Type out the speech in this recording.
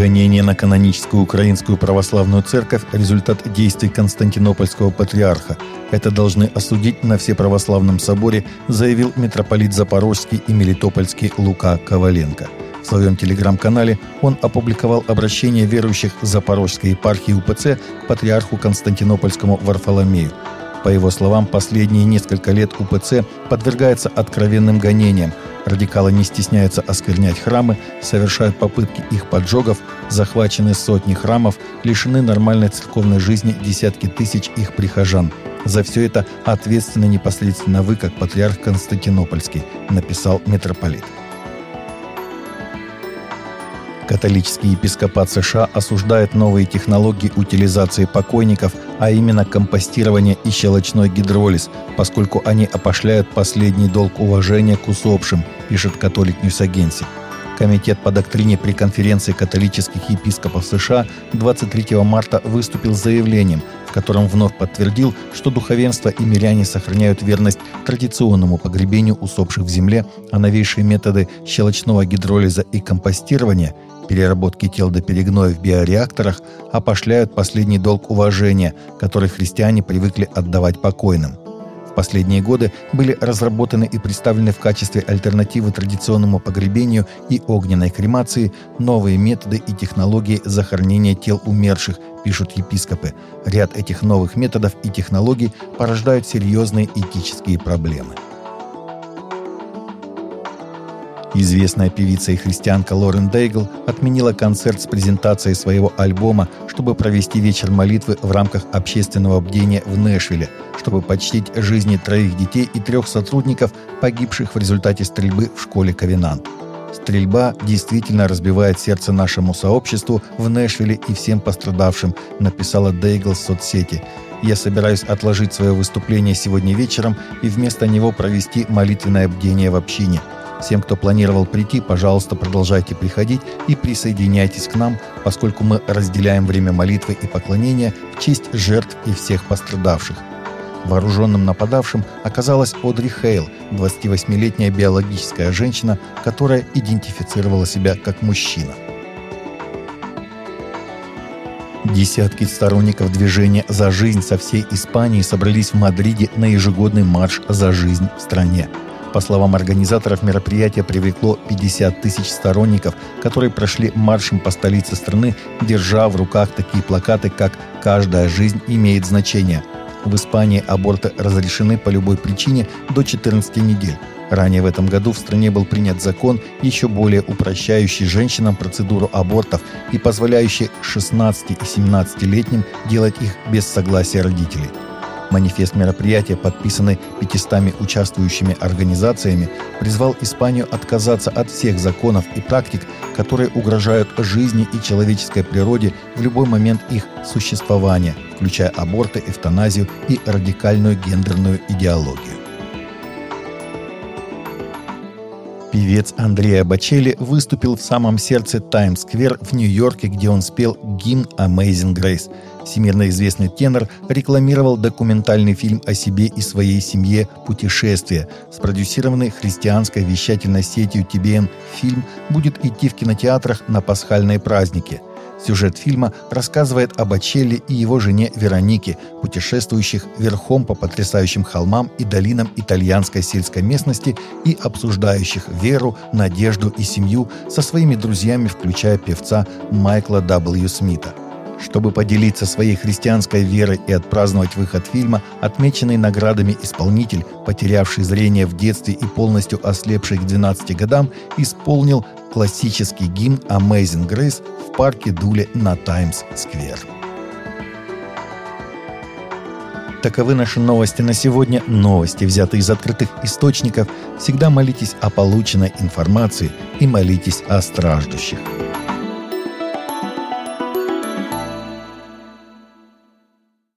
Гонение на каноническую украинскую православную церковь – результат действий Константинопольского патриарха. Это должны осудить на Всеправославном соборе, заявил митрополит Запорожский и Мелитопольский Лука Коваленко. В своем телеграм-канале он опубликовал обращение верующих Запорожской епархии УПЦ к патриарху Константинопольскому Варфоломею. По его словам, последние несколько лет УПЦ подвергается откровенным гонениям – Радикалы не стесняются осквернять храмы, совершают попытки их поджогов, захвачены сотни храмов, лишены нормальной церковной жизни десятки тысяч их прихожан. За все это ответственны непосредственно вы, как патриарх Константинопольский, написал митрополит. Католический епископат США осуждает новые технологии утилизации покойников, а именно компостирование и щелочной гидролиз, поскольку они опошляют последний долг уважения к усопшим, пишет Catholic News Agency. Комитет по доктрине при конференции католических епископов США 23 марта выступил с заявлением, в котором вновь подтвердил, что духовенство и миряне сохраняют верность традиционному погребению усопших в земле, а новейшие методы щелочного гидролиза и компостирования переработки тел до перегноя в биореакторах опошляют последний долг уважения, который христиане привыкли отдавать покойным – в последние годы были разработаны и представлены в качестве альтернативы традиционному погребению и огненной кремации новые методы и технологии захоронения тел умерших, пишут епископы. Ряд этих новых методов и технологий порождают серьезные этические проблемы. Известная певица и христианка Лорен Дейгл отменила концерт с презентацией своего альбома, чтобы провести вечер молитвы в рамках общественного бдения в Нэшвилле, чтобы почтить жизни троих детей и трех сотрудников, погибших в результате стрельбы в школе Ковенант. Стрельба действительно разбивает сердце нашему сообществу в Нэшвилле и всем пострадавшим, написала Дейгл в соцсети. Я собираюсь отложить свое выступление сегодня вечером и вместо него провести молитвенное бдение в общине – Всем, кто планировал прийти, пожалуйста, продолжайте приходить и присоединяйтесь к нам, поскольку мы разделяем время молитвы и поклонения в честь жертв и всех пострадавших. Вооруженным нападавшим оказалась Одри Хейл, 28-летняя биологическая женщина, которая идентифицировала себя как мужчина. Десятки сторонников движения «За жизнь» со всей Испании собрались в Мадриде на ежегодный марш «За жизнь» в стране – по словам организаторов, мероприятие привлекло 50 тысяч сторонников, которые прошли маршем по столице страны, держа в руках такие плакаты, как «Каждая жизнь имеет значение». В Испании аборты разрешены по любой причине до 14 недель. Ранее в этом году в стране был принят закон, еще более упрощающий женщинам процедуру абортов и позволяющий 16 и 17-летним делать их без согласия родителей. Манифест мероприятия, подписанный 500 участвующими организациями, призвал Испанию отказаться от всех законов и практик, которые угрожают жизни и человеческой природе в любой момент их существования, включая аборты, эвтаназию и радикальную гендерную идеологию. Певец Андреа Бачели выступил в самом сердце Таймс-сквер в Нью-Йорке, где он спел гимн «Amazing Grace», Всемирно известный тенор рекламировал документальный фильм о себе и своей семье «Путешествие». Спродюсированный христианской вещательной сетью TBN фильм будет идти в кинотеатрах на пасхальные праздники. Сюжет фильма рассказывает об Ачелле и его жене Веронике, путешествующих верхом по потрясающим холмам и долинам итальянской сельской местности и обсуждающих веру, надежду и семью со своими друзьями, включая певца Майкла W. Смита. Чтобы поделиться своей христианской верой и отпраздновать выход фильма, отмеченный наградами исполнитель, потерявший зрение в детстве и полностью ослепший к 12 годам, исполнил классический гимн Amazing Grace в парке Дуле на Таймс-сквер. Таковы наши новости на сегодня. Новости, взятые из открытых источников. Всегда молитесь о полученной информации и молитесь о страждущих.